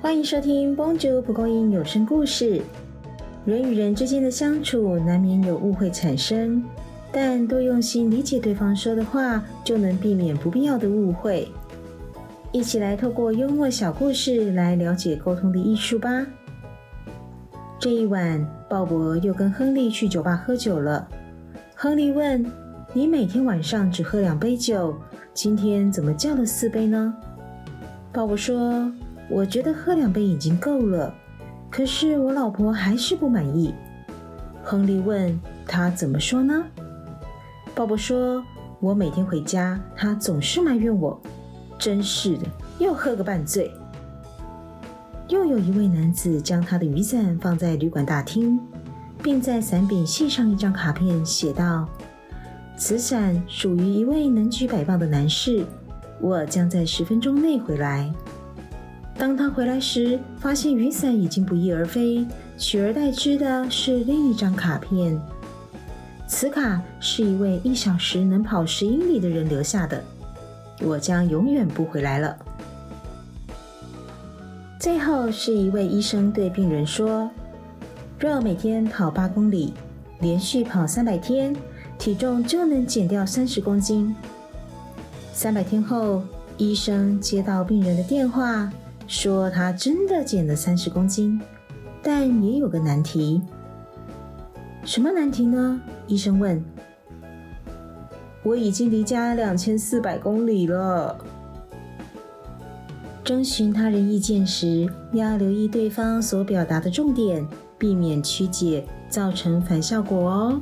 欢迎收听《b o n j o 蒲公英有声故事》。人与人之间的相处，难免有误会产生，但多用心理解对方说的话，就能避免不必要的误会。一起来透过幽默小故事来了解沟通的艺术吧。这一晚，鲍勃又跟亨利去酒吧喝酒了。亨利问：“你每天晚上只喝两杯酒，今天怎么叫了四杯呢？”鲍勃说：“我觉得喝两杯已经够了，可是我老婆还是不满意。”亨利问：“她怎么说呢？”鲍勃说：“我每天回家，她总是埋怨我，真是的，又喝个半醉。”又有一位男子将他的雨伞放在旅馆大厅，并在伞柄系上一张卡片，写道：“此伞属于一位能举百磅的男士。”我将在十分钟内回来。当他回来时，发现雨伞已经不翼而飞，取而代之的是另一张卡片。此卡是一位一小时能跑十英里的人留下的。我将永远不回来了。最后是一位医生对病人说：“若每天跑八公里，连续跑三百天，体重就能减掉三十公斤。”三百天后，医生接到病人的电话，说他真的减了三十公斤，但也有个难题。什么难题呢？医生问。我已经离家两千四百公里了。征询他人意见时，要留意对方所表达的重点，避免曲解，造成反效果哦。